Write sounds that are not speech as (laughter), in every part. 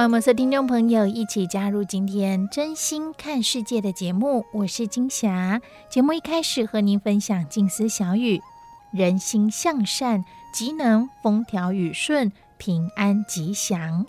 欢迎我们所有听众朋友一起加入今天真心看世界的节目，我是金霞。节目一开始和您分享静思小语：人心向善，即能风调雨顺、平安吉祥。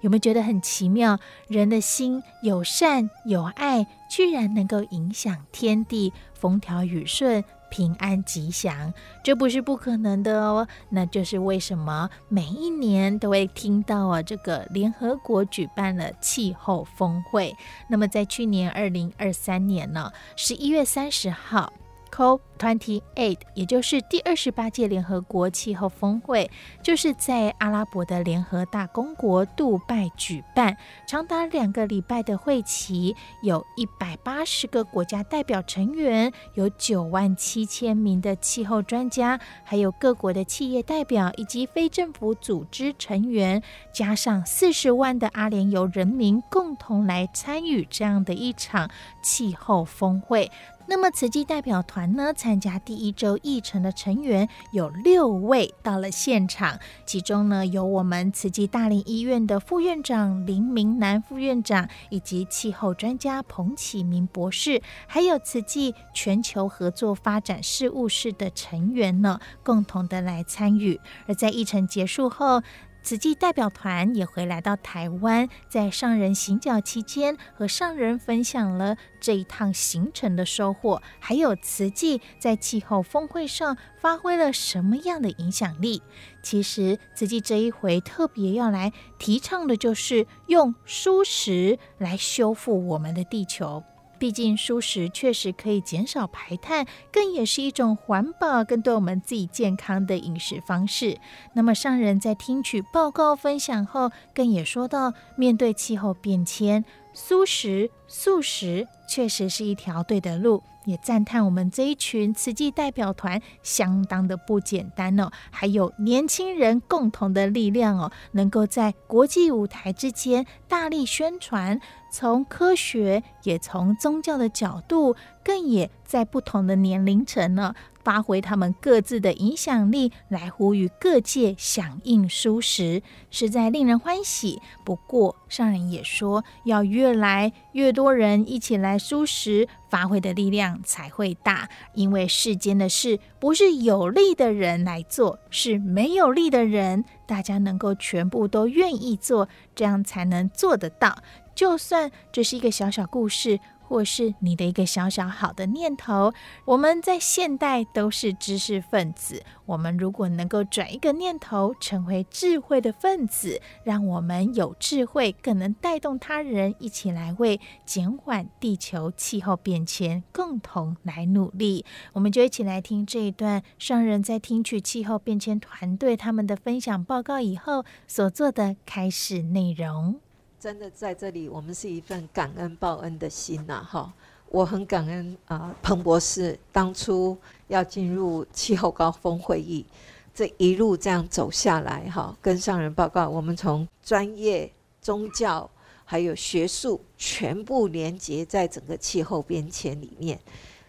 有没有觉得很奇妙？人的心有善有爱，居然能够影响天地，风调雨顺。平安吉祥，这不是不可能的哦。那就是为什么每一年都会听到啊，这个联合国举办了气候峰会。那么在去年二零二三年呢，十一月三十号。COP twenty eight，也就是第二十八届联合国气候峰会，就是在阿拉伯的联合大公国杜拜举办，长达两个礼拜的会期，有一百八十个国家代表成员，有九万七千名的气候专家，还有各国的企业代表以及非政府组织成员，加上四十万的阿联酋人民，共同来参与这样的一场气候峰会。那么，慈济代表团呢，参加第一周议程的成员有六位到了现场，其中呢有我们慈济大林医院的副院长林明南副院长，以及气候专家彭启明博士，还有慈济全球合作发展事务室的成员呢，共同的来参与。而在议程结束后，慈济代表团也回来到台湾，在上人行脚期间，和上人分享了这一趟行程的收获，还有慈济在气候峰会上发挥了什么样的影响力。其实，慈济这一回特别要来提倡的，就是用蔬食来修复我们的地球。毕竟，素食确实可以减少排碳，更也是一种环保，更对我们自己健康的饮食方式。那么，上人在听取报告分享后，更也说到，面对气候变迁，素食、素食确实是一条对的路。也赞叹我们这一群慈济代表团相当的不简单哦，还有年轻人共同的力量哦，能够在国际舞台之间大力宣传，从科学也从宗教的角度，更也在不同的年龄层呢。发挥他们各自的影响力，来呼吁各界响应蔬食，实在令人欢喜。不过，上人也说，要越来越多人一起来蔬食，发挥的力量才会大。因为世间的事，不是有力的人来做，是没有力的人，大家能够全部都愿意做，这样才能做得到。就算这是一个小小故事。或是你的一个小小好的念头，我们在现代都是知识分子。我们如果能够转一个念头，成为智慧的分子，让我们有智慧，更能带动他人一起来为减缓地球气候变迁共同来努力。我们就一起来听这一段上人在听取气候变迁团队他们的分享报告以后所做的开示内容。真的在这里，我们是一份感恩报恩的心呐，哈！我很感恩啊，彭博士当初要进入气候高峰会议，这一路这样走下来，哈，跟上人报告，我们从专业、宗教还有学术全部连接在整个气候变迁里面。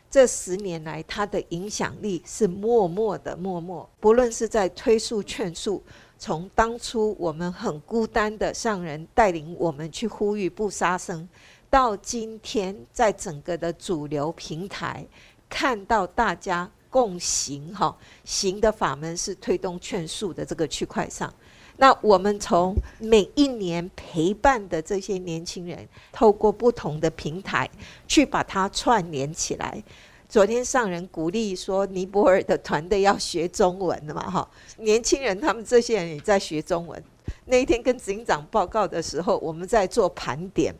这十年来，他的影响力是默默的，默默，不论是在推诉劝诉。从当初我们很孤单的上人带领我们去呼吁不杀生，到今天在整个的主流平台看到大家共行哈，行的法门是推动劝术的这个区块上。那我们从每一年陪伴的这些年轻人，透过不同的平台去把它串联起来。昨天上人鼓励说，尼泊尔的团队要学中文的嘛，哈，年轻人他们这些人也在学中文。那一天跟执行长报告的时候，我们在做盘点，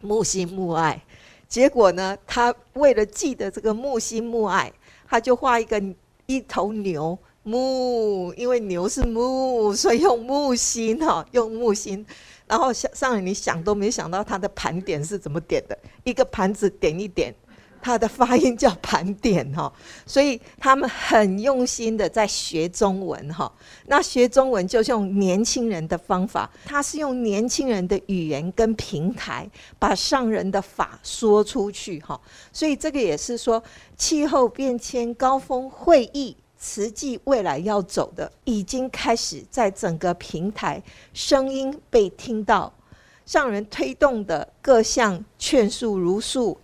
木心木爱。结果呢，他为了记得这个木心木爱，他就画一个一头牛。木，因为牛是木，所以用木心哈，用木心。然后上上来你想都没想到他的盘点是怎么点的，一个盘子点一点，他的发音叫盘点哈。所以他们很用心的在学中文哈。那学中文就是用年轻人的方法，他是用年轻人的语言跟平台，把上人的法说出去哈。所以这个也是说气候变迁高峰会议。慈济未来要走的，已经开始在整个平台声音被听到，上人推动的各项劝术如数、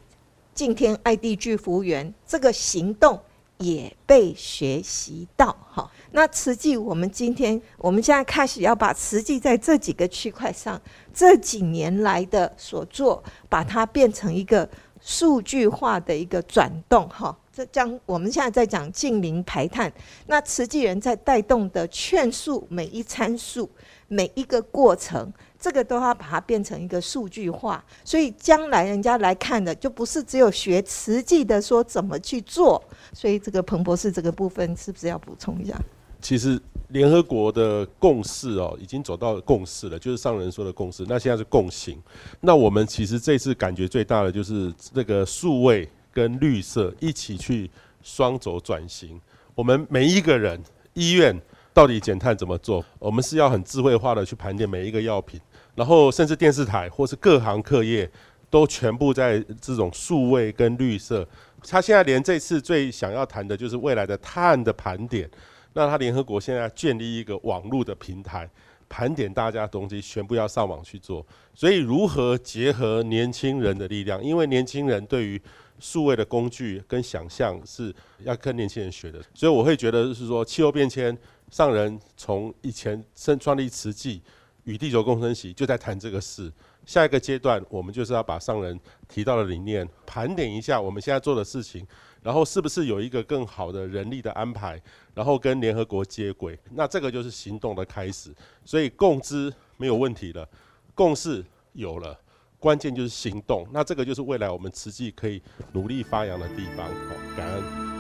敬天爱地聚福缘，这个行动也被学习到。哈，那慈济，我们今天我们现在开始要把慈济在这几个区块上这几年来的所做，把它变成一个数据化的一个转动。哈。这将我们现在在讲净零排碳，那慈济人在带动的劝术每一参数、每一个过程，这个都要把它变成一个数据化，所以将来人家来看的就不是只有学实际的说怎么去做。所以这个彭博士这个部分是不是要补充一下？其实联合国的共识哦，已经走到共识了，就是上人说的共识。那现在是共行。那我们其实这次感觉最大的就是那个数位。跟绿色一起去双轴转型，我们每一个人医院到底减碳怎么做？我们是要很智慧化的去盘点每一个药品，然后甚至电视台或是各行各业都全部在这种数位跟绿色。他现在连这次最想要谈的就是未来的碳的盘点。那他联合国现在建立一个网络的平台，盘点大家的东西全部要上网去做。所以如何结合年轻人的力量？因为年轻人对于数位的工具跟想象是要跟年轻人学的，所以我会觉得是说，气候变迁上人从以前生创立慈济与地球共生习就在谈这个事。下一个阶段，我们就是要把上人提到的理念盘点一下我们现在做的事情，然后是不是有一个更好的人力的安排，然后跟联合国接轨，那这个就是行动的开始。所以共知没有问题了，共识有了。关键就是行动，那这个就是未来我们慈济可以努力发扬的地方。好，感恩。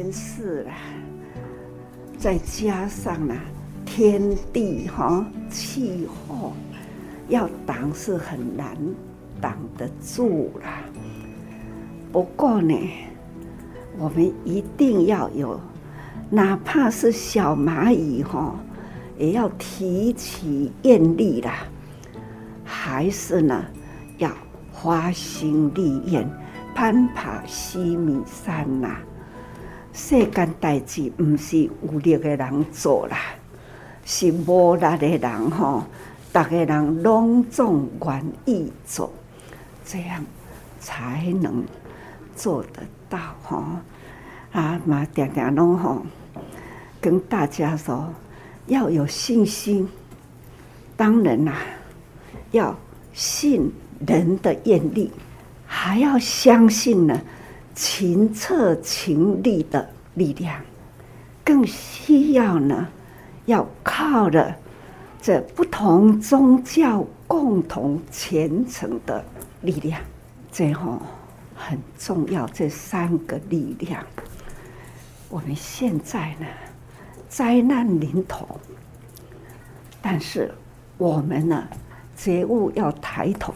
人间事啦，再加上呢，天地哈气候要挡是很难挡得住啦。不过呢，我们一定要有，哪怕是小蚂蚁哈，也要提起愿力啦。还是呢，要花心立愿，攀爬西米山呐。世间代志不是有力的人做啦，是无力的人吼，大家人拢总愿意做，这样才能。做得到吼啊嘛，点点拢吼，跟大家说要有信心。当然啦，要信人的愿力，还要相信呢勤策勤力的力量，更需要呢要靠着这不同宗教共同虔诚的力量，最后。很重要，这三个力量。我们现在呢，灾难临头，但是我们呢，觉悟要抬头。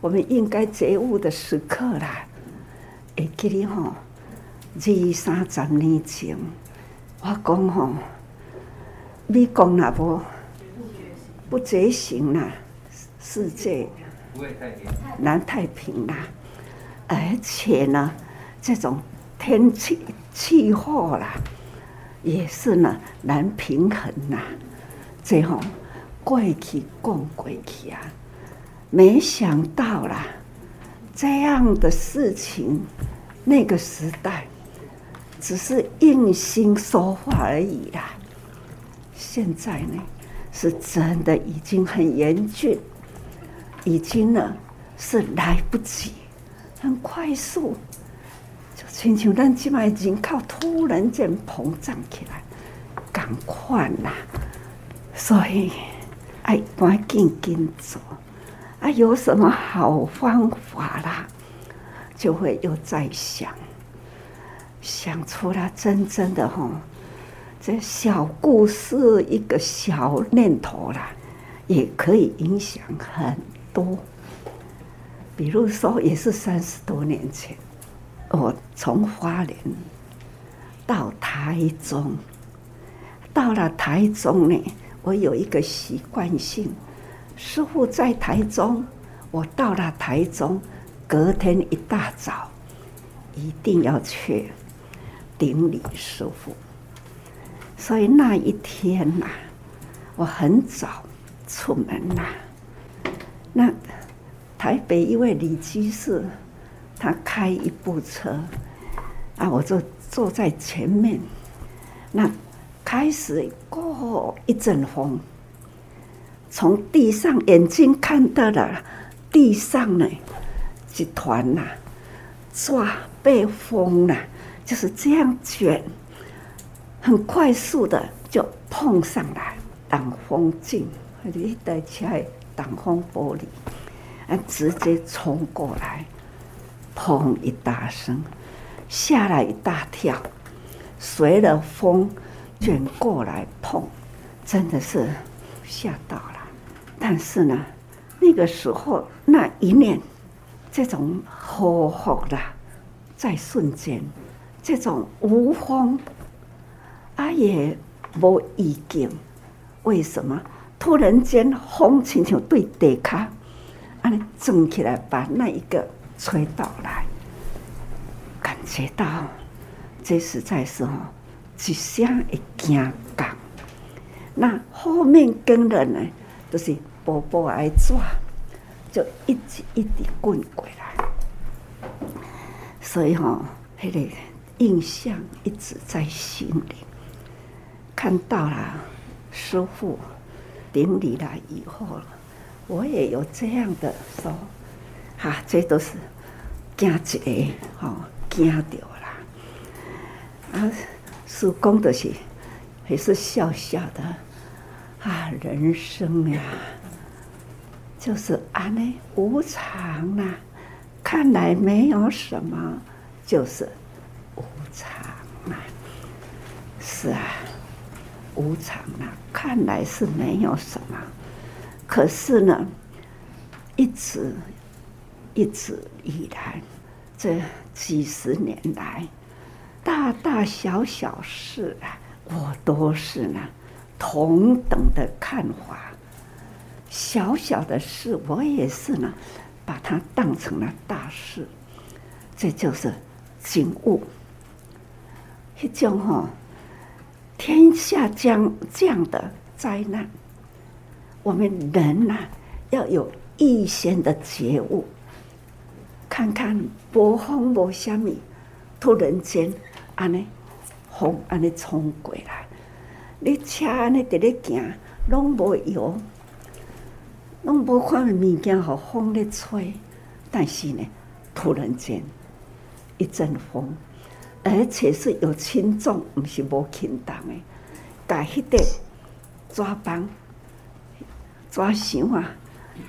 我们应该觉悟的时刻啦。会记得吼，二三十年前，我讲吼，美国那无不觉醒啦，世界南太平啦。而且呢，这种天气气候啦，也是呢难平衡呐。最后过去讲过去啊，没想到啦，这样的事情，那个时代只是硬心说话而已啦。现在呢，是真的已经很严峻，已经呢是来不及，很快速。就亲像咱即卖人口突然间膨胀起来，赶快啦！所以爱赶紧紧做，啊，有什么好方法啦？就会又在想，想出了真正的吼，这小故事一个小念头啦，也可以影响很多。比如说，也是三十多年前。我从花莲到台中，到了台中呢，我有一个习惯性，师傅在台中，我到了台中，隔天一大早一定要去顶礼师傅。所以那一天呐，我很早出门呐。那台北一位李居士。他开一部车，啊，我就坐在前面。那开始过一阵风，从地上眼睛看到了地上呢，一团呐，抓被风呐，就是这样卷，很快速的就碰上来，挡风镜，一台车挡风玻璃，啊，直接冲过来。砰！一大声，吓了一大跳，随着风卷过来，砰！真的是吓到了。但是呢，那个时候那一念，这种呵呵的，在瞬间，这种无风，啊也无意境，为什么？突然间风轻轻对地卡，啊，整起来把那一个。吹倒来，感觉到这实在是哦，一声一惊讲。那后面跟人呢，就是波波挨抓，就一滴一滴滚过来。所以哈，那个印象一直在心里。看到了师傅顶礼了以后，我也有这样的说。啊，这都是惊一个，吼惊到啦！啊，师公的是还是笑笑的啊，人生呀，就是安呢无常呐，看来没有什么，就是无常啊。是啊，无常啊，看来是没有什么，可是呢，一直。一直以来，这几十年来，大大小小事啊，我都是呢同等的看法。小小的事，我也是呢，把它当成了大事。这就是警悟。一种哈，天下将降的灾难，我们人呐，要有预先的觉悟。看看波风波虾米，突然间安尼风安尼冲过来，你车安尼直咧行，拢无摇，拢无看物件，和风咧吹，但是呢，突然间一阵风，而且是有轻重，不是无轻重的，把迄个抓板抓箱啊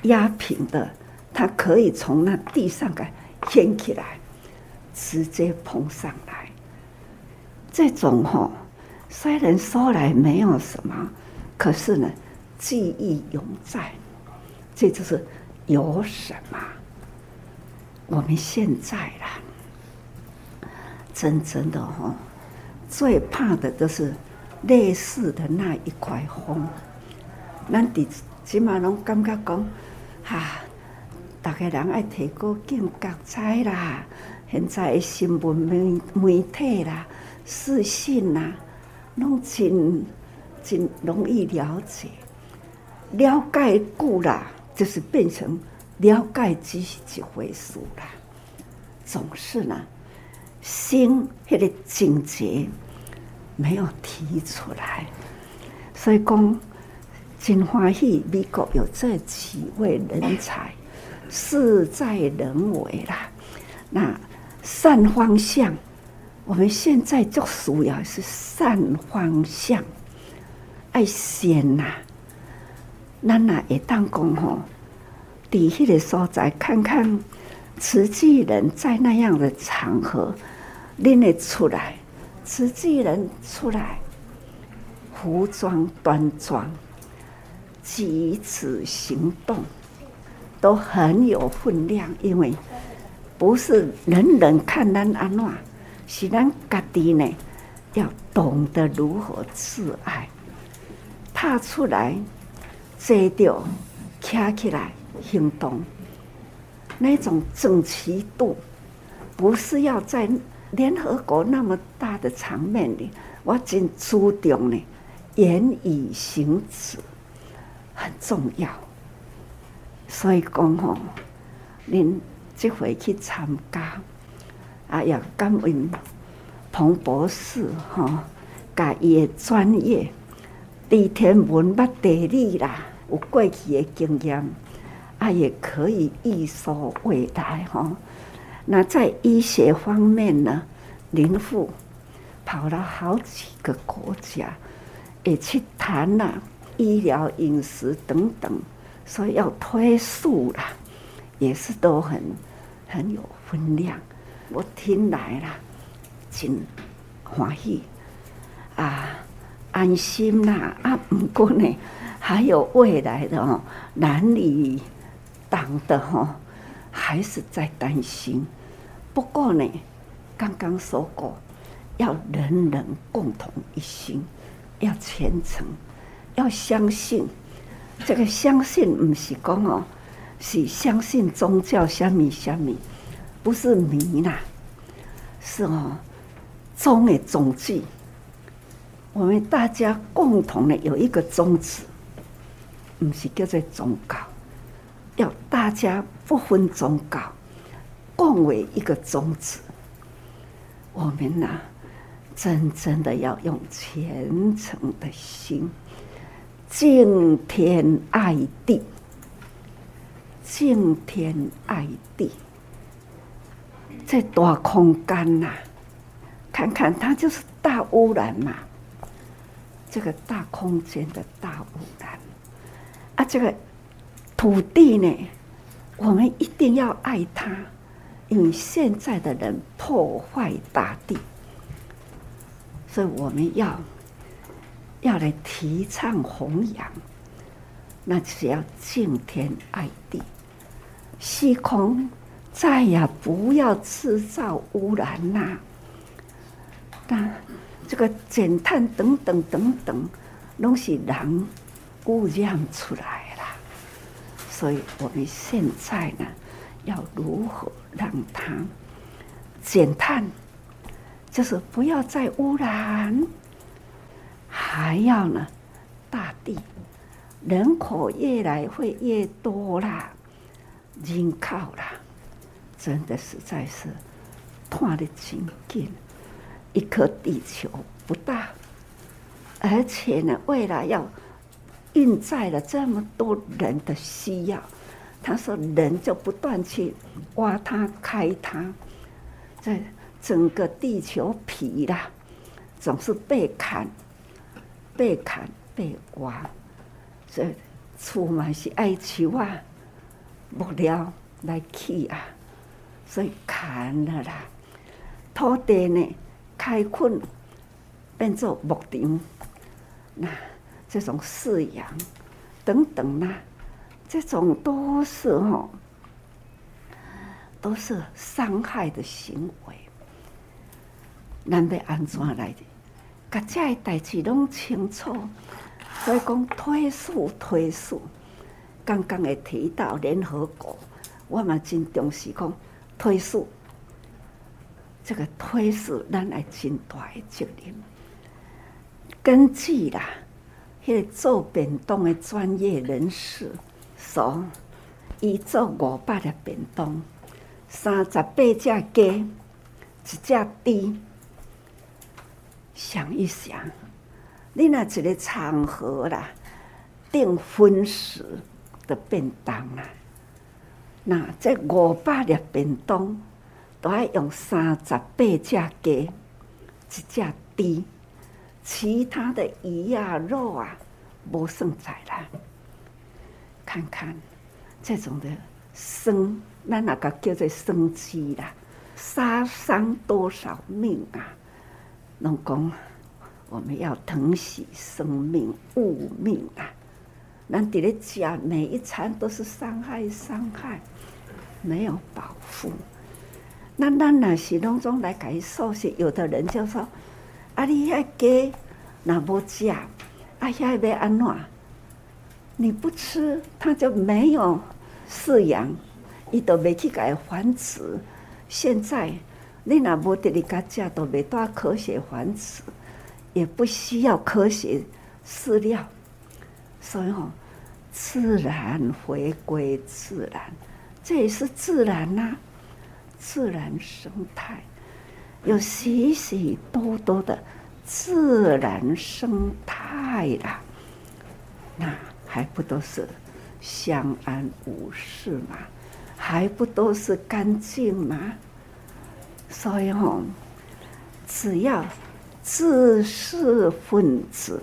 压平的。它可以从那地上给掀起来，直接碰上来。这种吼，虽然说来没有什么，可是呢，记忆永在。这就是有什么？我们现在啦，真正的吼，最怕的就是类似的那一块风。咱底起码拢感觉讲，哈。大家人爱提高警觉啦，现在新闻媒媒体啦、视讯啦，拢真真容易了解，了解久了，就是变成了解只是一回事啦。总是呢，心那个境界没有提出来，所以讲真欢喜，美国有这几位人才，事在人为啦。那善方向，我们现在就主要是善方向，爱先呐。咱呐会当讲吼，底下的所在看看。慈济人在那样的场合，拎得出来。慈济人出来，服装端庄，举止行动都很有分量。因为不是人人看咱安怎，是咱家己呢，要懂得如何自爱。踏出来，坐着，站起来，行动。那种整齐度，不是要在联合国那么大的场面里，我真注重呢，言语行止很重要。所以讲吼，您这回去参加，啊，要感恩彭博士哈，甲伊的专业，地天文、捌地理啦，有过去的经验。啊也可以预说未来哈。那在医学方面呢，林父跑了好几个国家，也去谈了医疗、饮食等等，所以要推素啦，也是都很很有分量。我听来了，真欢喜啊，安心啦啊！不过呢，还有未来的哦，男女。党的哈还是在担心，不过呢，刚刚说过，要人人共同一心，要虔诚，要相信。这个相信不是讲哦，是相信宗教什么什么，不是迷啦，是哦，宗的宗旨。我们大家共同的有一个宗旨，不是叫做宗教。要大家不分宗教，共为一个宗旨。我们呐，真正的要用虔诚的心，敬天爱地，敬天爱地。这大空间呐，看看它就是大污染嘛。这个大空间的大污染啊，这个。土地呢，我们一定要爱它，因为现在的人破坏大地，所以我们要要来提倡弘扬，那就是要敬天爱地，虚空再也不要制造污染啦。但这个减碳等等等等，都是人污染出来。所以我们现在呢，要如何让它减碳？就是不要再污染，还要呢，大地人口越来会越多啦，人口啦，真的实在是拖得紧紧。一颗地球不大，而且呢，未来要。运载了这么多人的需要，他说人就不断去挖它、开它，在整个地球皮啦，总是被砍、被砍、被挖，这出嘛是爱求啊，木料来起啊，所以砍了啦，土地呢开垦变做牧场，那。这种饲养等等啦，这种都是哈，都是伤害的行为。咱要安怎来的？把这些代志拢清楚，所以讲推素推素。刚刚也提到联合国，我嘛真重视讲推事。这个推事，咱来尽大的责任。根据啦，迄个做便当的专业人士说，伊做五百个便当，三十八只鸡，一只猪。想一想，你那一个场合啦，订婚时的便当啊，那这五百粒便当都要用三十八只鸡，一只猪。其他的鱼啊、肉啊，无算在啦。看看这种的生，咱那个叫做生机啦，杀伤多少命啊？拢讲我们要疼惜生命、物命啊！咱伫咧食每一餐都是伤害、伤害，没有保护。那咱那是拢总来改受些，有的人就说。啊！你遐鸡那不吃，啊遐要安怎？你不吃，它就没有饲养，伊都没去改繁殖。现在你那无得你家食，都没多科学繁殖，也不需要科学饲料，所以吼，自然回归自然，这也是自然呐、自然生态。有许许多多的自然生态啦，那还不都是相安无事吗？还不都是干净吗？所以吼，只要知识分子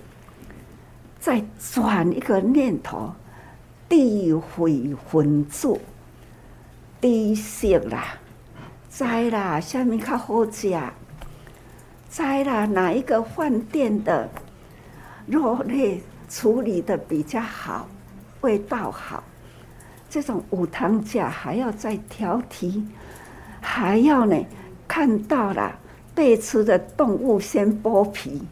再转一个念头，地毁分子，地色啦。知啦，下面较好食。知啦，哪一个饭店的肉类处理的比较好，味道好？这种五汤价还要再挑剔，还要呢？看到了被吃的动物先剥皮，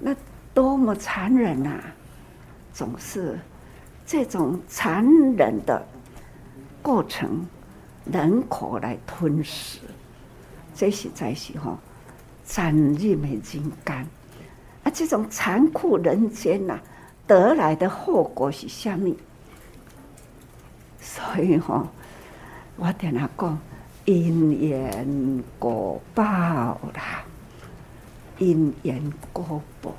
那多么残忍啊！总是这种残忍的过程。人口来吞噬，这实在是吼，斩人的人间啊！这种残酷人间呐，得来的后果是什么？所以吼，我跟他讲，因缘果报啦，因缘果报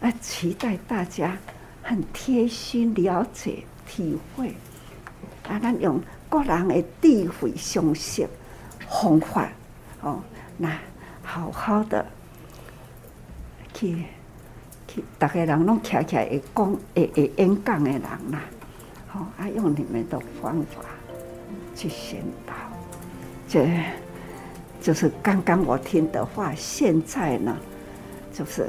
啊！期待大家很贴心了解、体会啊！咱用。个人的智慧、常识、方法，哦，那好好的去去，大家人拢徛起来会讲、会会演讲的人啦，好，啊，用你们的方法去宣导，这就是刚刚我听的话。现在呢，就是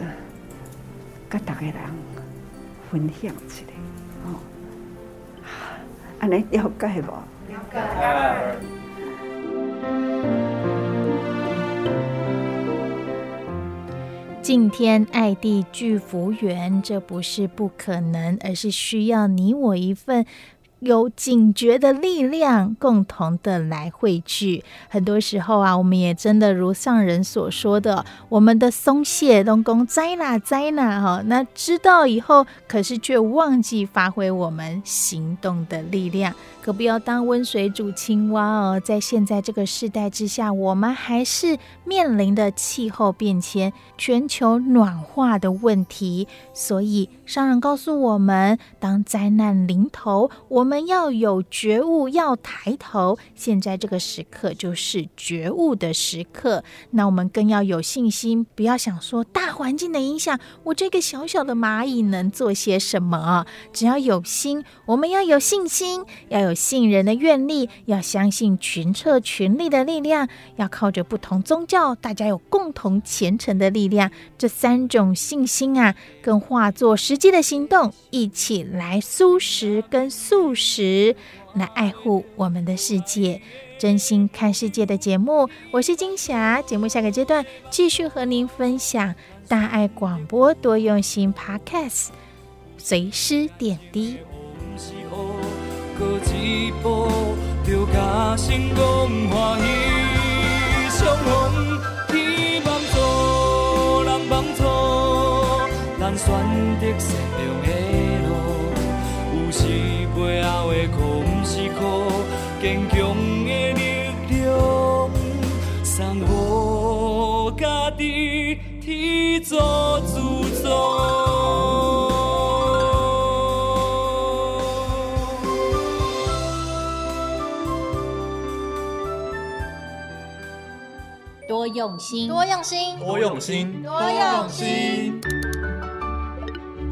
跟大家人分享起来，哦，安尼了解无？敬天爱地聚福缘，这不是不可能，而是需要你我一份。有警觉的力量，共同的来汇聚。很多时候啊，我们也真的如上人所说的，我们的松懈、东宫灾啦灾啦哈，那知道以后，可是却忘记发挥我们行动的力量。可不要当温水煮青蛙哦。在现在这个时代之下，我们还是面临的气候变迁、全球暖化的问题。所以商人告诉我们，当灾难临头，我们要有觉悟，要抬头。现在这个时刻就是觉悟的时刻，那我们更要有信心，不要想说大环境的影响，我这个小小的蚂蚁能做些什么？只要有心，我们要有信心，要有信人的愿力，要相信群策群力的力量，要靠着不同宗教，大家有共同虔诚的力量，这三种信心啊，更化作实际的行动，一起来素食跟素食。来爱护我们的世界，真心看世界的节目，我是金霞。节目下个阶段继续和您分享大爱广播多用心 Podcast，随师点滴。选择善良的路，有时背后的苦不是苦，坚强的力量，送予家己天作主宰。多用心，多用心，多用心，多用心。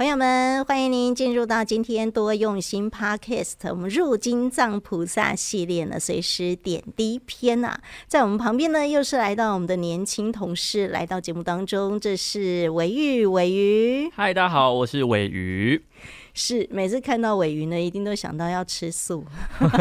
朋友们，欢迎您进入到今天多用心 Podcast，我们入金藏菩萨系列呢，随时点滴篇啊，在我们旁边呢，又是来到我们的年轻同事来到节目当中，这是韦玉，韦鱼。嗨，大家好，我是韦鱼。是每次看到尾鱼呢，一定都想到要吃素，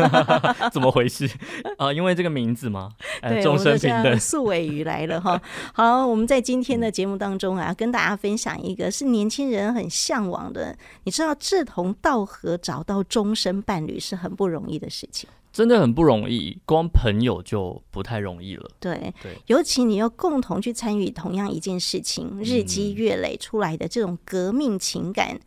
(laughs) 怎么回事 (laughs) 啊、呃？因为这个名字吗？对，众生平等，素尾鱼来了哈。(laughs) 好，我们在今天的节目当中啊，跟大家分享一个是年轻人很向往的。你知道，志同道合找到终身伴侣是很不容易的事情，真的很不容易，光朋友就不太容易了。对对，尤其你要共同去参与同样一件事情，日积月累出来的这种革命情感。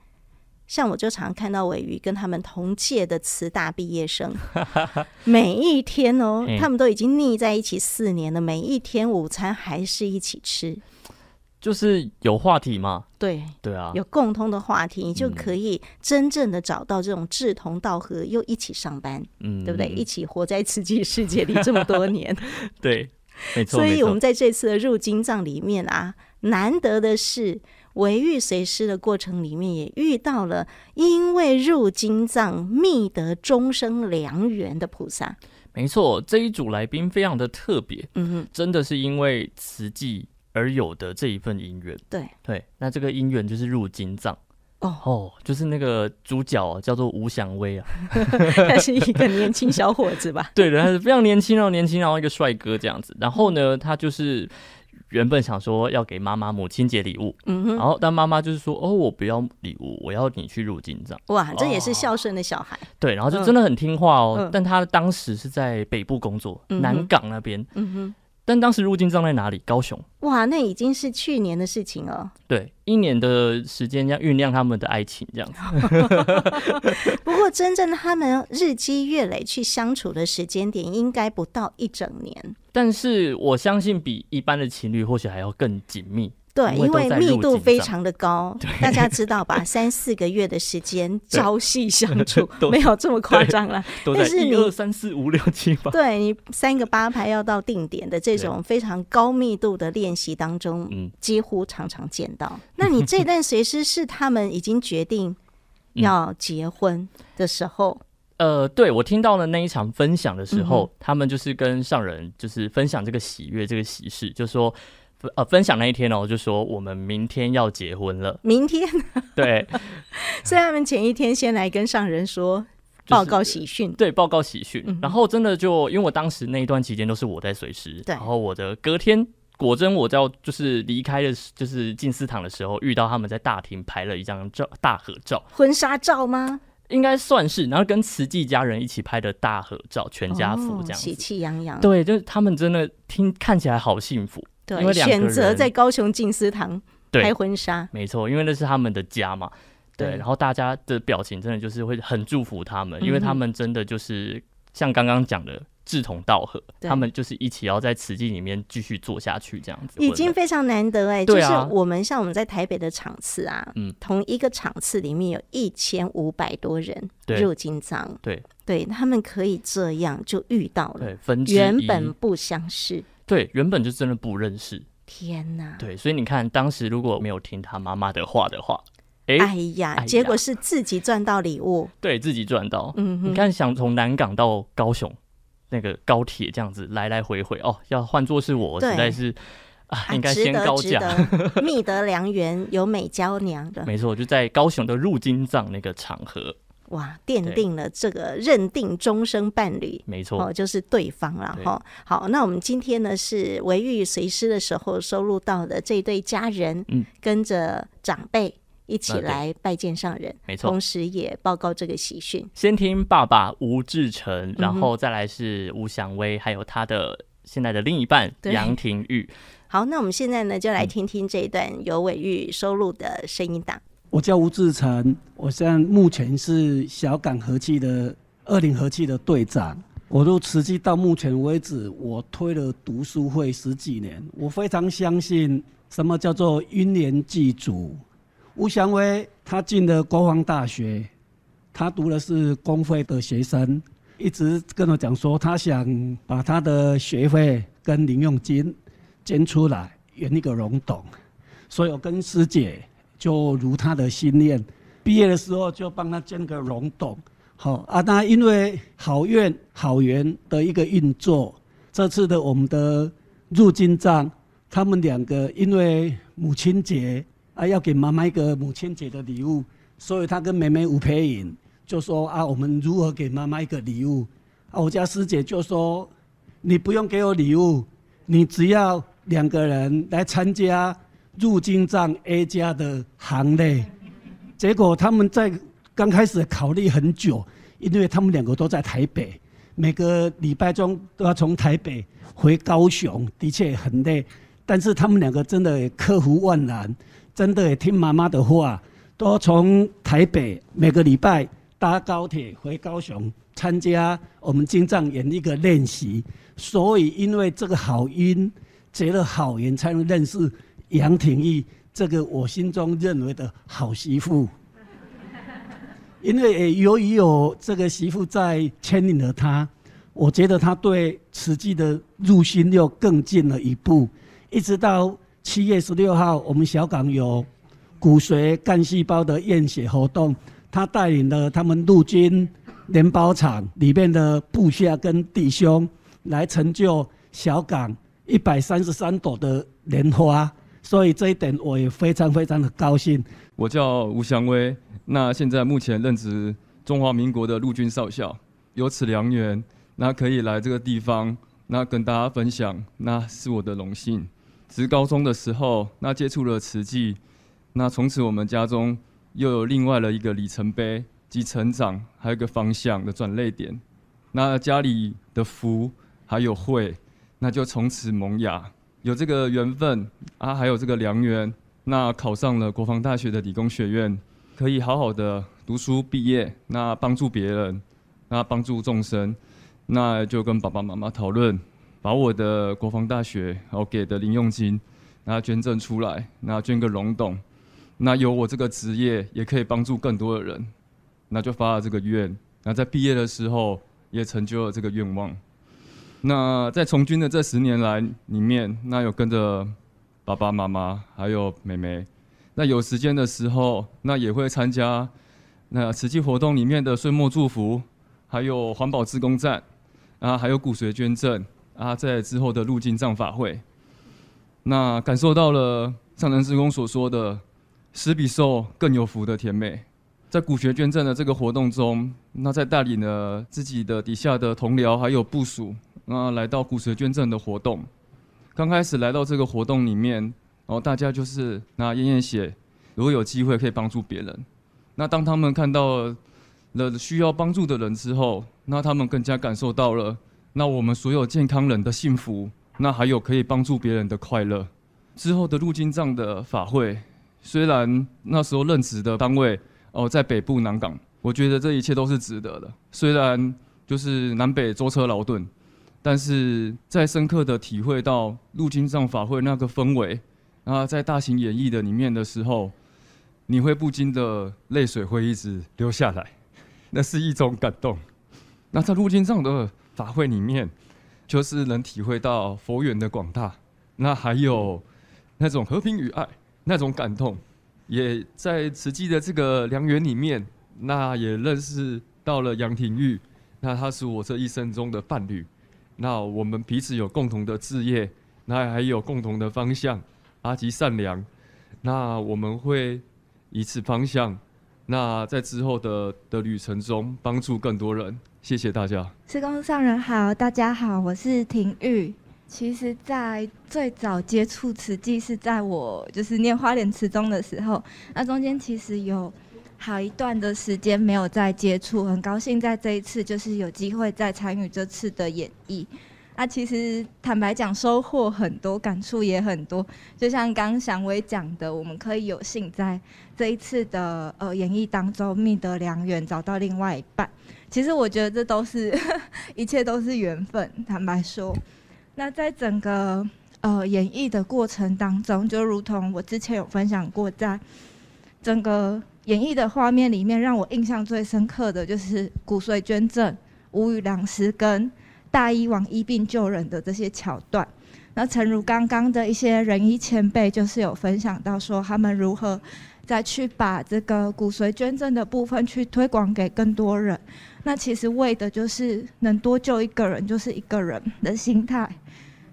嗯像我就常看到尾鱼跟他们同届的慈大毕业生，(laughs) 每一天哦，他们都已经腻在一起四年了，每一天午餐还是一起吃，就是有话题嘛。对对啊，有共通的话题，你就可以真正的找到这种志同道合，又一起上班，嗯，对不对？一起活在慈济世界里这么多年，(laughs) 对，没错。所以我们在这次的入金藏里面啊，难得的是。维玉随师的过程里面，也遇到了因为入金藏觅得终生良缘的菩萨。没错，这一组来宾非常的特别，嗯哼，真的是因为慈济而有的这一份姻缘。对对，那这个姻缘就是入金藏。哦哦，就是那个主角叫做吴祥威啊，(laughs) 他是一个年轻小伙子吧？(laughs) 对的，他是非常年轻哦，年轻然后一个帅哥这样子。然后呢，他就是。原本想说要给妈妈母亲节礼物，嗯哼，然后但妈妈就是说，哦，我不要礼物，我要你去入境这样。哇，这也是孝顺的小孩。哦。对，然后就真的很听话哦。嗯、但他当时是在北部工作，嗯、南港那边。嗯哼。但当时入境葬在哪里？高雄。哇，那已经是去年的事情了。对，一年的时间要酝酿他们的爱情这样子。(laughs) 不过，真正他们日积月累去相处的时间点，应该不到一整年。但是，我相信比一般的情侣或许还要更紧密。对，因为密度非常的高，(laughs) 大家知道吧？(laughs) 三四个月的时间朝夕相处，(laughs) 没有这么夸张了。但是你二三四五六七八，对你三个八拍要到定点的这种非常高密度的练习当中，几乎常常见到。那你这段随师是他们已经决定要结婚的时候？呃，对，我听到了那一场分享的时候，他们就是跟上人就是分享这个喜悦这个喜事，就说。呃，分享那一天哦，就说我们明天要结婚了。明天，(laughs) 对，所以他们前一天先来跟上人说报告喜讯，对，报告喜讯。嗯、然后真的就因为我当时那一段期间都是我在随师，然后我的隔天果真我在就是离开的，就是进思堂的时候遇到他们在大厅拍了一张照大合照，婚纱照吗？应该算是，然后跟慈济家人一起拍的大合照，全家福这样，哦，喜气洋洋。对，就是他们真的听看起来好幸福。对，选择在高雄静思堂拍婚纱，没错，因为那是他们的家嘛。对，然后大家的表情真的就是会很祝福他们，因为他们真的就是像刚刚讲的志同道合，他们就是一起要在慈济里面继续做下去这样子，已经非常难得哎。就是我们像我们在台北的场次啊，嗯，同一个场次里面有一千五百多人入金藏，对。对，他们可以这样就遇到了，对，分原本不相识。对，原本就真的不认识。天哪！对，所以你看，当时如果没有听他妈妈的话的话，哎哎呀，结果是自己赚到礼物，对自己赚到。嗯哼，你看，想从南港到高雄那个高铁这样子来来回回哦，要换作是我，实在是啊，应该先高价。(laughs) 觅得良缘，有美娇娘的，没错，就在高雄的入金藏那个场合。哇，奠定了这个认定终生伴侣，没错，哦，就是对方了哈。好，那我们今天呢是维玉随师的时候收录到的这对家人，嗯，跟着长辈一起来拜见上人，没错，同时也报告这个喜讯。先听爸爸吴志成，然后再来是吴祥威，还有他的现在的另一半杨廷玉。(laughs) 好，那我们现在呢就来听听这一段由维玉收录的声音档。我叫吴志成，我现在目前是小港和气的二零和气的队长。我入慈济到目前为止，我推了读书会十几年。我非常相信什么叫做因缘具足。吴祥威他进了国防大学，他读的是公费的学生，一直跟我讲说他想把他的学费跟零用金捐出来圆一个龙洞，所以我跟师姐。就如他的心愿，毕业的时候就帮他建个溶洞。好啊，那因为好愿好缘的一个运作，这次的我们的入金藏，他们两个因为母亲节啊，要给妈妈一个母亲节的礼物，所以他跟妹妹吴培颖就说啊，我们如何给妈妈一个礼物？啊，我家师姐就说，你不用给我礼物，你只要两个人来参加。入金藏 A 家的行列，结果他们在刚开始考虑很久，因为他们两个都在台北，每个礼拜中都要从台北回高雄，的确很累。但是他们两个真的克服万难，真的也听妈妈的话，都从台北每个礼拜搭高铁回高雄参加我们金藏演一个练习。所以因为这个好因结了好缘，才能认识。杨廷玉，这个我心中认为的好媳妇，因为由于有这个媳妇在牵引了他，我觉得他对慈济的入心又更进了一步。一直到七月十六号，我们小港有骨髓干细胞的验血活动，他带领了他们陆军联保厂里面的部下跟弟兄来成就小港一百三十三朵的莲花。所以这一点我也非常非常的高兴。我叫吴祥威，那现在目前任职中华民国的陆军少校，有此良缘，那可以来这个地方，那跟大家分享，那是我的荣幸。职高中的时候，那接触了慈济，那从此我们家中又有另外的一个里程碑及成长，还有一个方向的转捩点。那家里的福还有慧，那就从此萌芽。有这个缘分啊，还有这个良缘，那考上了国防大学的理工学院，可以好好的读书毕业，那帮助别人，那帮助众生，那就跟爸爸妈妈讨论，把我的国防大学然后给的零用金，那捐赠出来，那捐个龙洞，那有我这个职业也可以帮助更多的人，那就发了这个愿，那在毕业的时候也成就了这个愿望。那在从军的这十年来里面，那有跟着爸爸妈妈还有妹妹，那有时间的时候，那也会参加那慈济活动里面的岁末祝福，还有环保志工站，啊，还有骨髓捐赠啊，在之后的入金藏法会，那感受到了上人职工所说的“施比受更有福”的甜美。在骨髓捐赠的这个活动中，那在带领了自己的底下的同僚还有部属。那来到骨髓捐赠的活动，刚开始来到这个活动里面，然后大家就是拿验验血，如果有机会可以帮助别人。那当他们看到了需要帮助的人之后，那他们更加感受到了那我们所有健康人的幸福，那还有可以帮助别人的快乐。之后的入金藏的法会，虽然那时候任职的单位哦在北部南港，我觉得这一切都是值得的。虽然就是南北舟车劳顿。但是在深刻的体会到入金藏法会那个氛围，啊，在大型演绎的里面的时候，你会不禁的泪水会一直流下来，(laughs) 那是一种感动。那在入金藏的法会里面，就是能体会到佛缘的广大，那还有那种和平与爱那种感动，也在慈济的这个良缘里面，那也认识到了杨廷玉，那他是我这一生中的伴侣。那我们彼此有共同的志业，那还有共同的方向，阿吉善良。那我们会以此方向，那在之后的的旅程中帮助更多人。谢谢大家。志工上人好，大家好，我是廷玉。其实，在最早接触慈济是在我就是念花莲慈中的时候，那中间其实有好一段的时间没有再接触，很高兴在这一次就是有机会再参与这次的演绎。那其实坦白讲，收获很多，感触也很多。就像刚祥威讲的，我们可以有幸在这一次的呃演绎当中觅得良缘，找到另外一半。其实我觉得这都是 (laughs) 一切都是缘分。坦白说，那在整个呃演绎的过程当中，就如同我之前有分享过，在整个演绎的画面里面，让我印象最深刻的就是骨髓捐赠、无语良师跟大医王医病救人的这些桥段。那诚如刚刚的一些仁医前辈，就是有分享到说他们如何再去把这个骨髓捐赠的部分去推广给更多人。那其实为的就是能多救一个人，就是一个人的心态，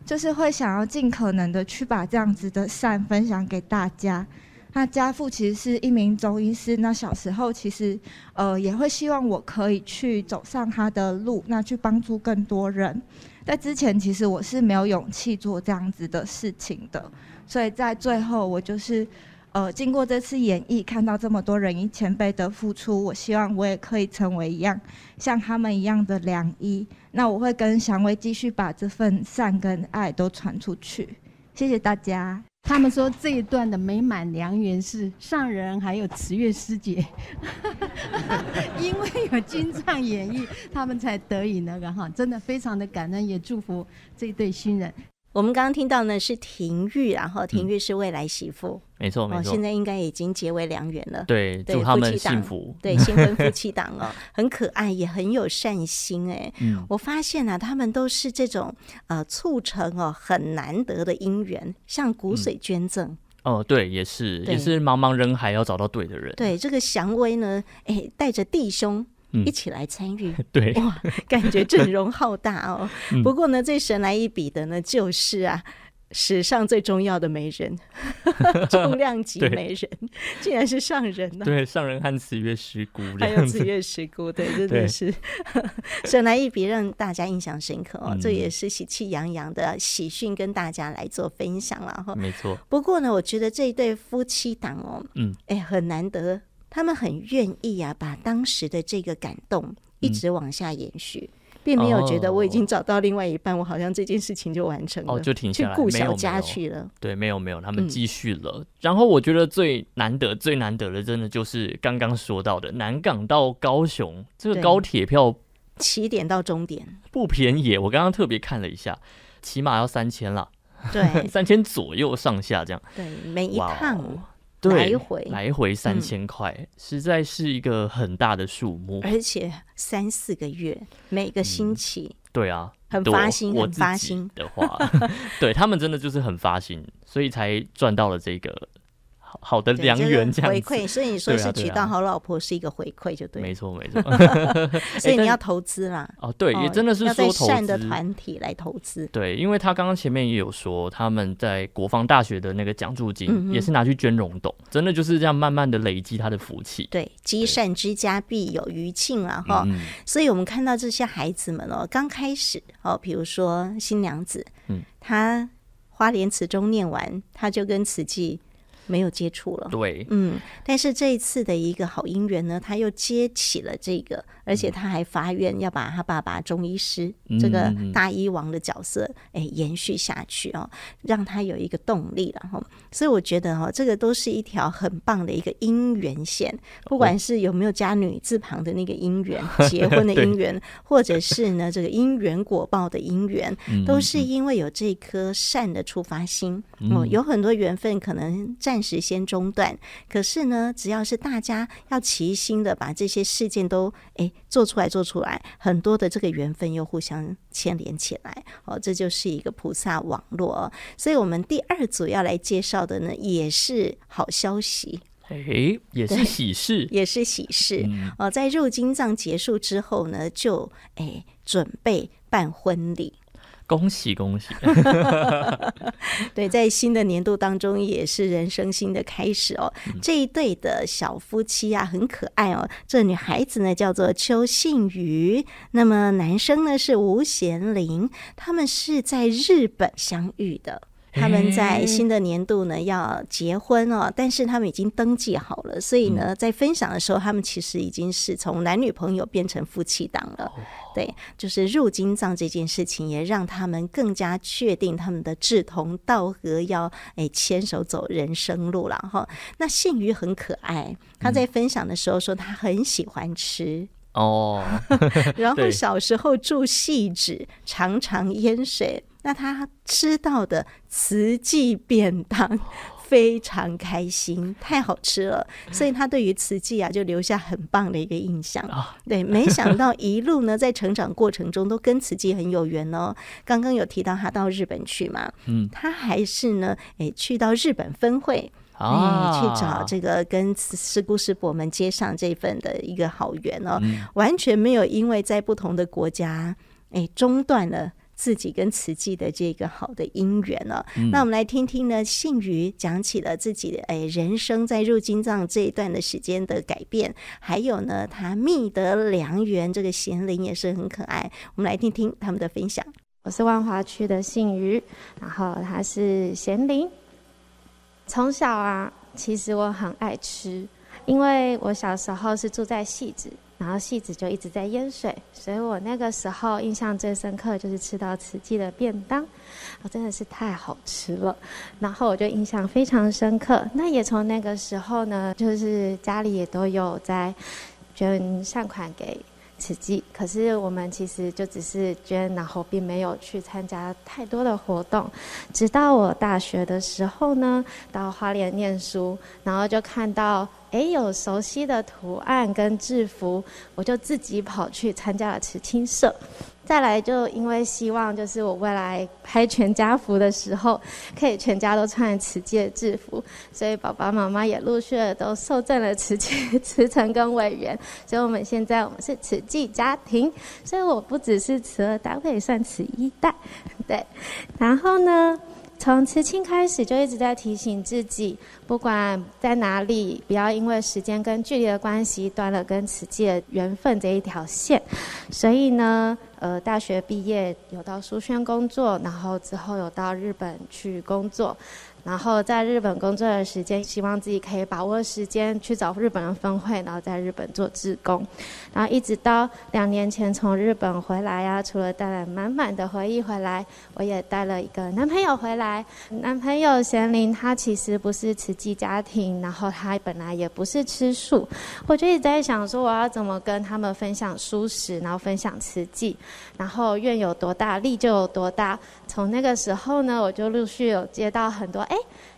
就是会想要尽可能的去把这样子的善分享给大家。那家父其实是一名中医师，那小时候其实呃也会希望我可以去走上他的路，那去帮助更多人。在之前其实我是没有勇气做这样子的事情的，所以在最后我就是。呃，经过这次演绎，看到这么多人医前辈的付出，我希望我也可以成为一样像他们一样的良医。那我会跟祥威继续把这份善跟爱都传出去。谢谢大家。他们说这一段的美满良缘是上人还有慈月师姐，(laughs) 因为有金藏演绎，他们才得以那个哈，真的非常的感恩，也祝福这对新人。我们刚刚听到呢是廷玉，然后廷玉是未来媳妇，嗯、没错没错，现在应该已经结为良缘了。对，祝他们幸福。对，新婚夫妻档哦，(laughs) 很可爱，也很有善心哎。嗯，我发现啊，他们都是这种呃促成哦很难得的姻缘，像骨髓捐赠。嗯、哦，对，也是也是茫茫人海要找到对的人。对，这个祥威呢，哎，带着弟兄。一起来参与，嗯，(laughs) 对，哇，感觉阵容浩大哦。(laughs) 不过呢，最神来一笔的呢，就是啊，史上最重要的媒人，(laughs) 重量级媒人，竟然是上人呢。对，上人和慈月师姑，还有慈月师姑，对，真的是神来一笔，让大家印象深刻哦。这也是喜气洋洋的喜讯，跟大家来做分享了哈。没错。不过呢，我觉得这一对夫妻档哦，嗯，哎，很难得。他们很愿意啊，把当时的这个感动一直往下延续，嗯、并没有觉得我已经找到另外一半，哦、我好像这件事情就完成了，哦，就停下来，去顾小家去了。对，没有没有，他们继续了。嗯、然后我觉得最难得、最难得的，真的就是刚刚说到的南港到高雄这个高铁票，起点到终点不便宜。我刚刚特别看了一下，起码要三千了，对，(laughs) 三千左右上下这样。对，每一趟。对，来回。来回三千块，嗯，实在是一个很大的数目，而且三四个月，每个星期，嗯，对啊，很发心，很发心的话，(laughs) 对他们真的就是很发心，所以才赚到了这个。好的良缘这样回馈，所以你说是娶到好老婆是一个回馈，就对。没错没错，(laughs) 所以你要投资啦。哦，对，也真的是说投善的团体来投资。对，因为他刚刚前面也有说，他们在国防大学的那个奖助金也是拿去捐溶洞，真的就是这样慢慢的累积他的福气。对，积善之家必有余庆啊哈。所以我们看到这些孩子们哦，刚开始哦，比如说新娘子，嗯，他花莲词中念完，他就跟慈济。没有接触了，对，嗯，但是这一次的一个好姻缘呢，他又接起了这个，而且他还发愿要把他爸爸中医师、嗯、这个大医王的角色，哎，延续下去哦，让他有一个动力了哈。所以我觉得哈，这个都是一条很棒的一个姻缘线，不管是有没有加女字旁的那个姻缘，(laughs) 结婚的姻缘，或者是呢这个姻缘果报的姻缘，都是因为有这颗善的出发心哦，有很多缘分可能暂。暂时先中断，可是呢，只要是大家要齐心的把这些事件都诶做出来，做出来，很多的这个缘分又互相牵连起来，哦，这就是一个菩萨网络哦。所以，我们第二组要来介绍的呢，也是好消息，诶，也是喜事，也是喜事哦。在入金藏结束之后呢，就诶准备办婚礼。恭喜恭喜！(laughs) 对，在新的年度当中，也是人生新的开始哦。嗯、这一对的小夫妻啊，很可爱哦。这女孩子呢叫做邱信宇，那么男生呢是吴贤林，他们是在日本相遇的。他们在新的年度呢要结婚哦，但是他们已经登记好了，所以呢，在分享的时候，他们其实已经是从男女朋友变成夫妻档了。对，就是入金藏这件事情，也让他们更加确定他们的志同道合，要哎牵手走人生路了哈。那信鱼很可爱，他在分享的时候说他很喜欢吃哦，(laughs) 然后小时候住汐止，常常淹水。那他吃到的慈济便当 (laughs) 非常开心，太好吃了，(laughs) 所以他对于慈济啊就留下很棒的一个印象。对，没想到一路呢在成长过程中都跟慈济很有缘哦。(laughs) 刚刚有提到他到日本去嘛，嗯，他还是呢，哎，去到日本分会，哎，去找这个跟师姑师伯们接上这份的一个好缘哦，完全没有因为在不同的国家，哎，中断了。自己跟慈济的这个好的姻缘了，嗯、那我们来听听呢，信瑜讲起了自己的哎人生在入金藏这一段的时间的改变，还有呢，他觅得良缘，这个贤灵也是很可爱，我们来听听他们的分享。我是万华区的信瑜，然后他是贤灵。从小啊，其实我很爱吃，因为我小时候是住在汐止。然后戏子就一直在淹水，所以我那个时候印象最深刻就是吃到慈济的便当，哦，真的是太好吃了。然后我就印象非常深刻。那也从那个时候呢，就是家里也都有在捐善款给慈济，可是我们其实就只是捐，然后并没有去参加太多的活动。直到我大学的时候呢，到花莲念书，然后就看到。哎，有熟悉的图案跟制服，我就自己跑去参加了慈青社。再来，就因为希望就是我未来拍全家福的时候，可以全家都穿慈济的制服，所以爸爸妈妈也陆续的都受赠了慈济 (laughs) 慈诚跟委员。所以我们现在我们是慈济家庭，所以我不只是慈二代，我也算慈一代。对，然后呢，从慈青开始就一直在提醒自己，不管在哪里，不要因为时间跟距离的关系断了跟此界的缘分这一条线。所以呢，呃，大学毕业有到书轩工作，然后之后有到日本去工作。然后在日本工作的时间，希望自己可以把握时间去找日本的分会，然后在日本做志工，然后一直到两年前从日本回来呀、啊，除了带来满满的回忆回来，我也带了一个男朋友回来。男朋友贤林，他其实不是慈济家庭，然后他本来也不是吃素，我就一直在想说，我要怎么跟他们分享素食，然后分享慈济，然后愿有多大，力就有多大。从那个时候呢，我就陆续有接到很多，哎，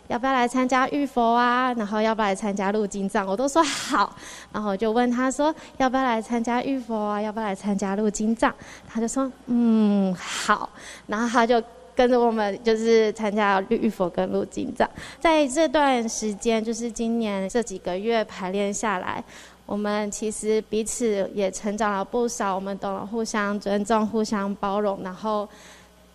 要不要来参加浴佛啊？然后要不要来参加入金藏？我都说好。然后我就问他说，要不要来参加浴佛啊？要不要来参加入金藏？他就说，嗯，好。然后他就跟着我们，就是参加浴佛跟入金藏。在这段时间，就是今年这几个月排练下来，我们其实彼此也成长了不少。我们懂了互相尊重、互相包容，然后。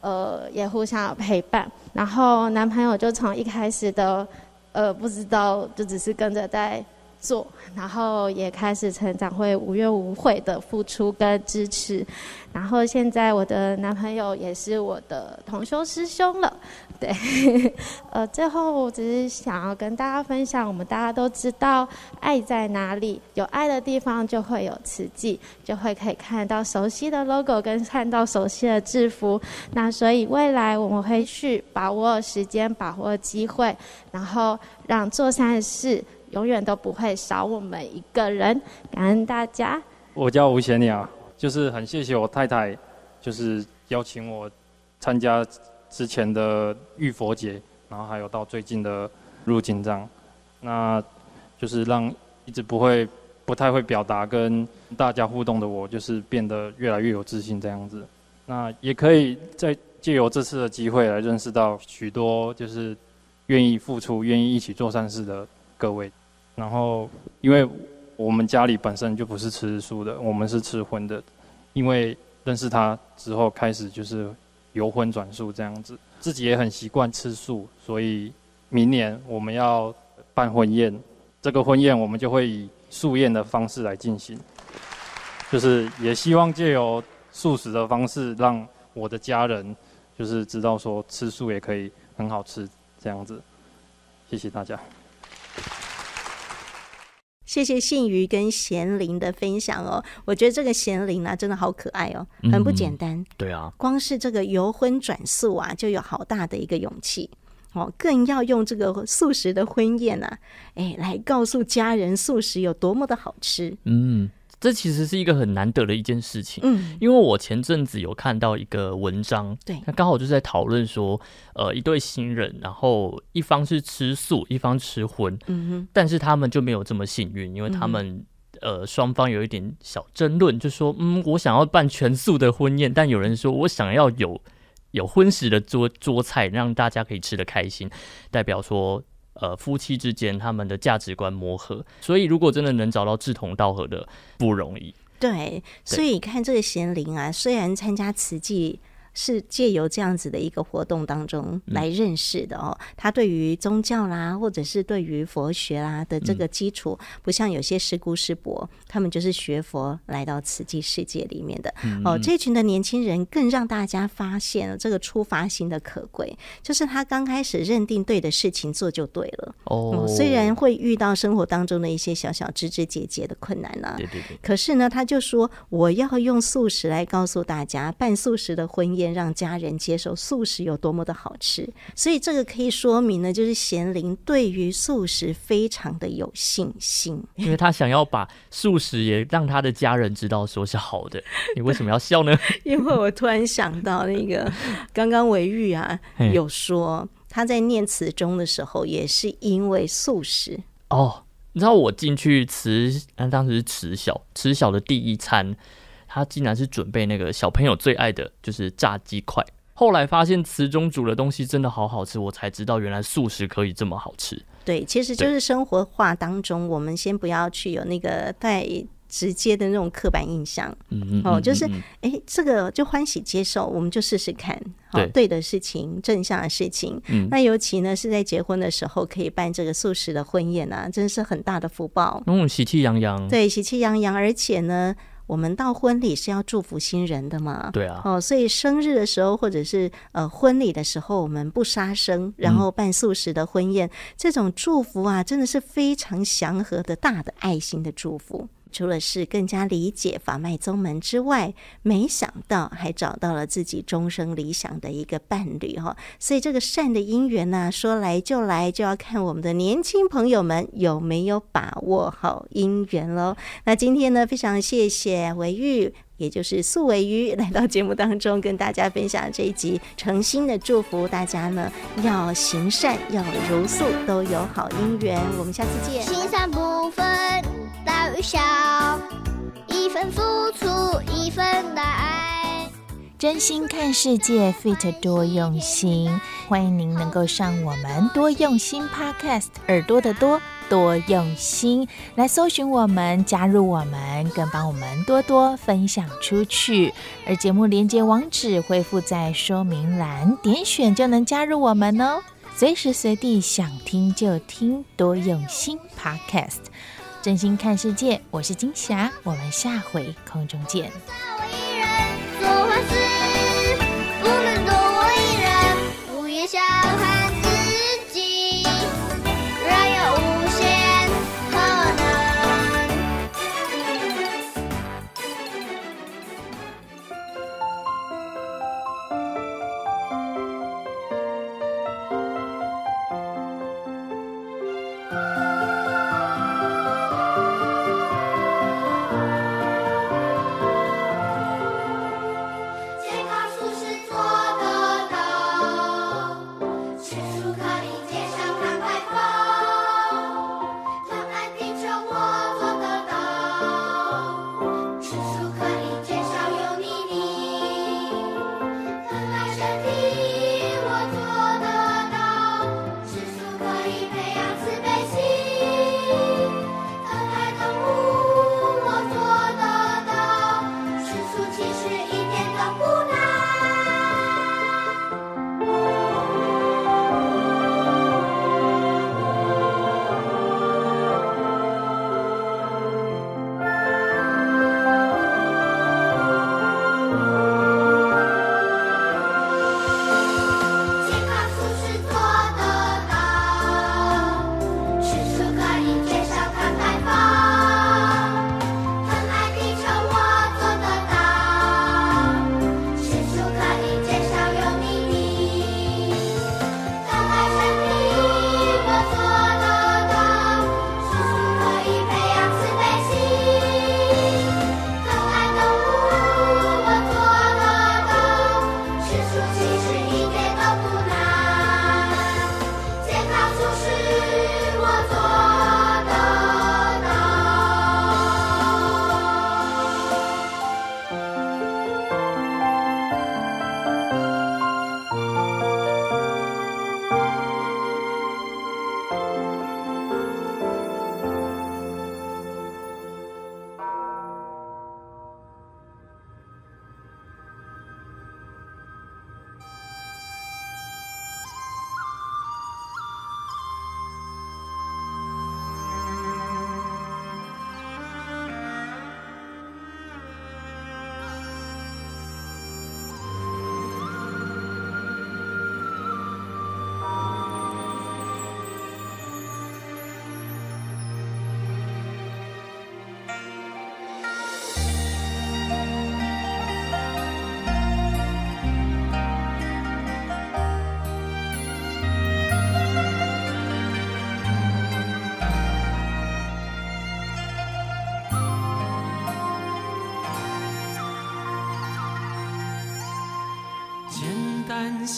呃，也互相陪伴，然后男朋友就从一开始的，呃，不知道，就只是跟着在做，然后也开始成长，会无怨无悔的付出跟支持，然后现在我的男朋友也是我的同修师兄了。对，(laughs) 呃，最后我只是想要跟大家分享，我们大家都知道，爱在哪里，有爱的地方就会有慈济，就会可以看到熟悉的 logo 跟看到熟悉的制服。那所以未来我们会去把握时间，把握机会，然后让做善事永远都不会少我们一个人。感恩大家。我叫吴贤鸟，就是很谢谢我太太，就是邀请我参加。之前的浴佛节，然后还有到最近的入金藏，那就是让一直不会、不太会表达跟大家互动的我，就是变得越来越有自信这样子。那也可以再借由这次的机会来认识到许多就是愿意付出、愿意一起做善事的各位。然后，因为我们家里本身就不是吃素的，我们是吃荤的。因为认识他之后，开始就是。由荤转素这样子。自己也很习惯吃素，所以明年我们要办婚宴，这个婚宴我们就会以素宴的方式来进行，就是也希望借由素食的方式，让我的家人就是知道说吃素也可以很好吃这样子。谢谢大家。谢谢信瑜跟贤玲的分享哦，我觉得这个贤玲啊，真的好可爱哦，很不简单。嗯、对啊，光是这个由荤转素啊，就有好大的一个勇气哦，更要用这个素食的婚宴啊，哎，来告诉家人素食有多么的好吃。嗯。这其实是一个很难得的一件事情，嗯，因为我前阵子有看到一个文章，对，那刚好就是在讨论说，呃，一对新人，然后一方是吃素，一方吃荤，嗯哼，但是他们就没有这么幸运，因为他们、嗯、呃双方有一点小争论，就说，嗯，我想要办全素的婚宴，但有人说我想要有有荤食的桌桌菜，让大家可以吃得开心，代表说。呃，夫妻之间他们的价值观磨合，所以如果真的能找到志同道合的，不容易。对，所以看这个贤玲啊，虽然参加慈济。是借由这样子的一个活动当中来认识的哦。他对于宗教啦，或者是对于佛学啦的这个基础，不像有些师姑师伯，他们就是学佛来到慈济世界里面的。哦，这群的年轻人更让大家发现了这个出发心的可贵，就是他刚开始认定对的事情做就对了。哦，虽然会遇到生活当中的一些小小枝枝节节的困难呢，对对对。可是呢，他就说我要用素食来告诉大家，办素食的婚宴。让家人接受素食有多么的好吃，所以这个可以说明呢，就是贤玲对于素食非常的有信心，因为他想要把素食也让他的家人知道说是好的。你为什么要笑呢？(laughs) 因为我突然想到那个刚刚维玉啊有说他在念词中的时候也是因为素食哦。你知道我进去慈，当时是慈小，慈小的第一餐。他竟然是准备那个小朋友最爱的，就是炸鸡块。后来发现池中煮的东西真的好好吃，我才知道原来素食可以这么好吃。对，其实就是生活化当中，我们先不要去有那个太直接的那种刻板印象。嗯嗯。哦，就是哎、欸，这个就欢喜接受，我们就试试看。好，对的事情，正向的事情。嗯。那尤其呢是在结婚的时候，可以办这个素食的婚宴啊，真是很大的福报。嗯，喜气洋洋。对，喜气洋洋，而且呢。我们到婚礼是要祝福新人的嘛？对啊。哦，所以生日的时候，或者是呃婚礼的时候，我们不杀生，然后办素食的婚宴，嗯、这种祝福啊，真的是非常祥和的大的爱心的祝福。除了是更加理解法脉宗门之外，没想到还找到了自己终生理想的一个伴侣哈，所以这个善的因缘呢，说来就来，就要看我们的年轻朋友们有没有把握好姻缘喽。那今天呢，非常谢谢维玉，也就是素维瑜来到节目当中，跟大家分享这一集，诚心的祝福大家呢，要行善，要如素，都有好姻缘。我们下次见。行善不分大与小，一份付出，一份爱。真心看世界，Fit 多用心，欢迎您能够上我们多用心 Podcast，耳朵的多。多用心来搜寻我们，加入我们，更帮我们多多分享出去。而节目连接网址会附在说明栏，点选就能加入我们哦。随时随地想听就听，多用心 Podcast，真心看世界。我是金霞，我们下回空中见。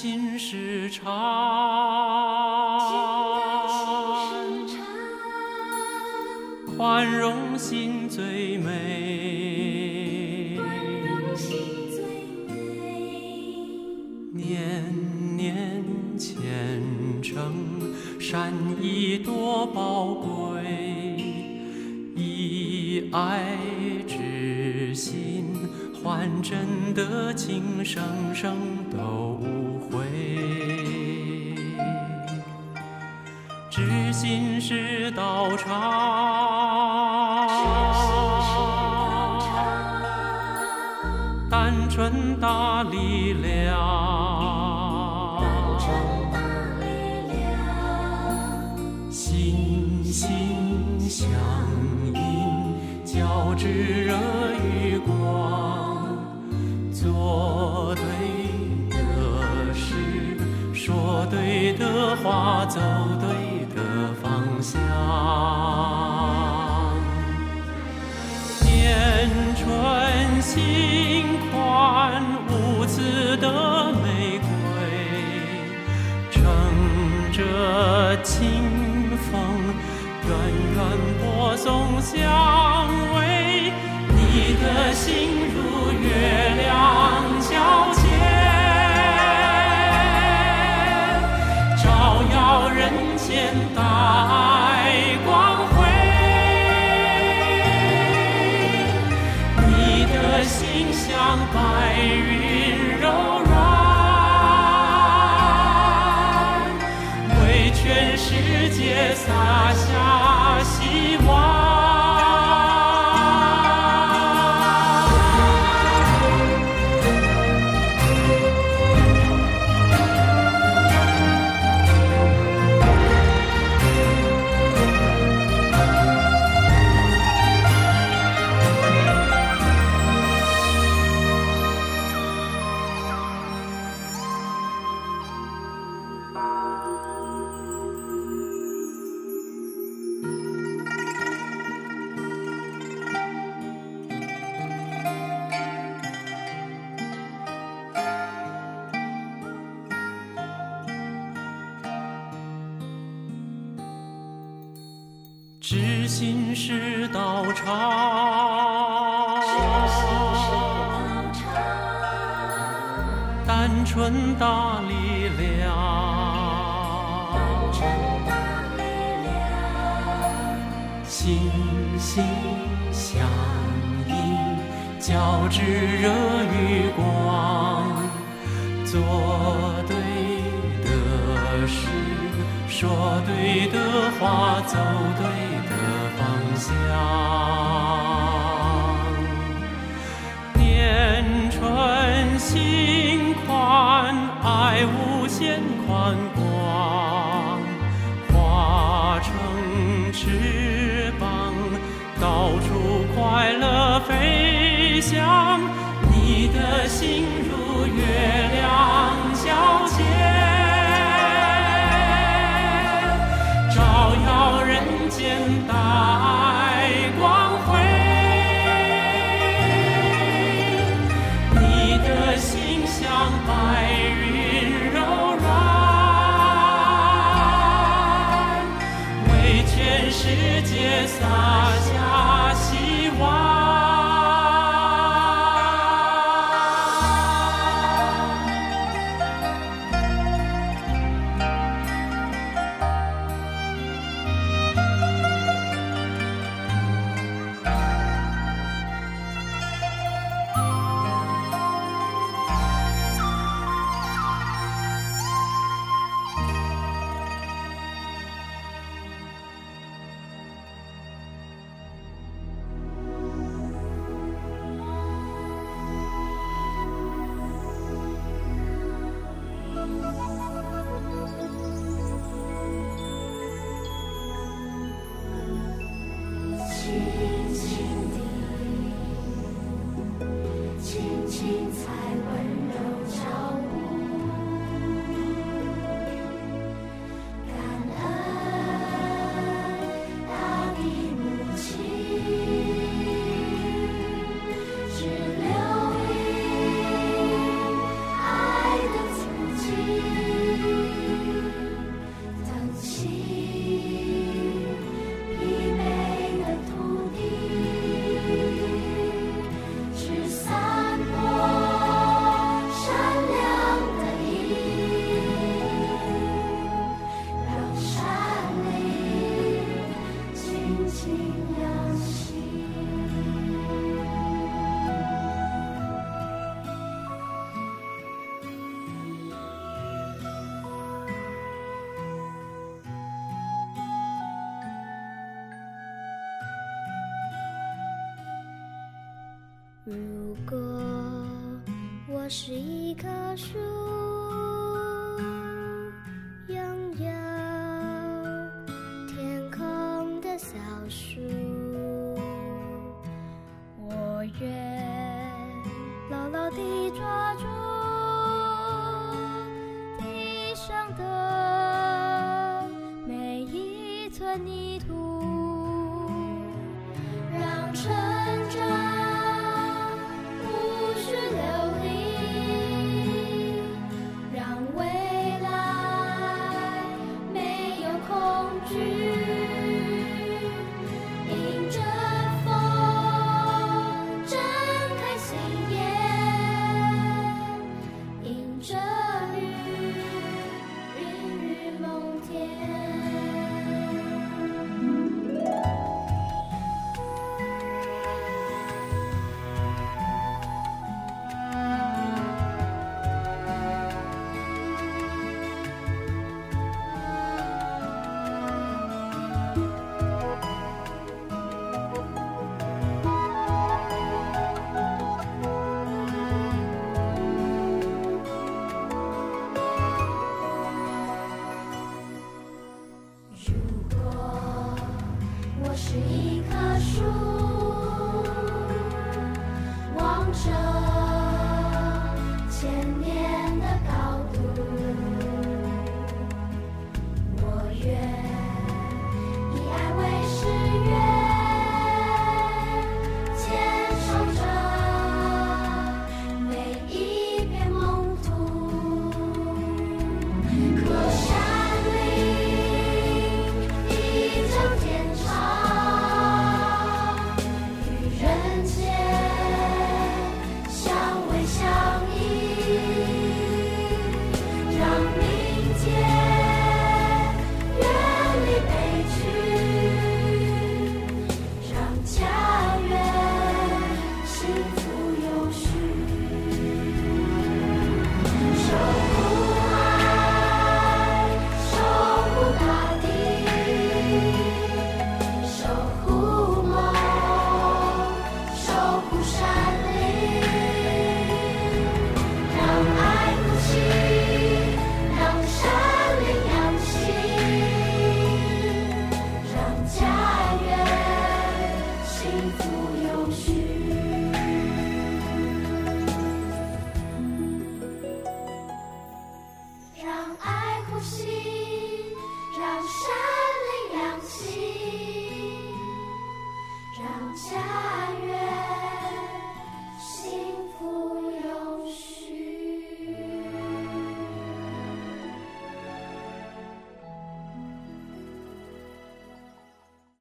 心事长宽容，心最美。心最美，年年虔诚，善意多宝贵，以爱之心换真的情，生生。这清风远远播送香味，你的心如月亮。心宽爱无限宽广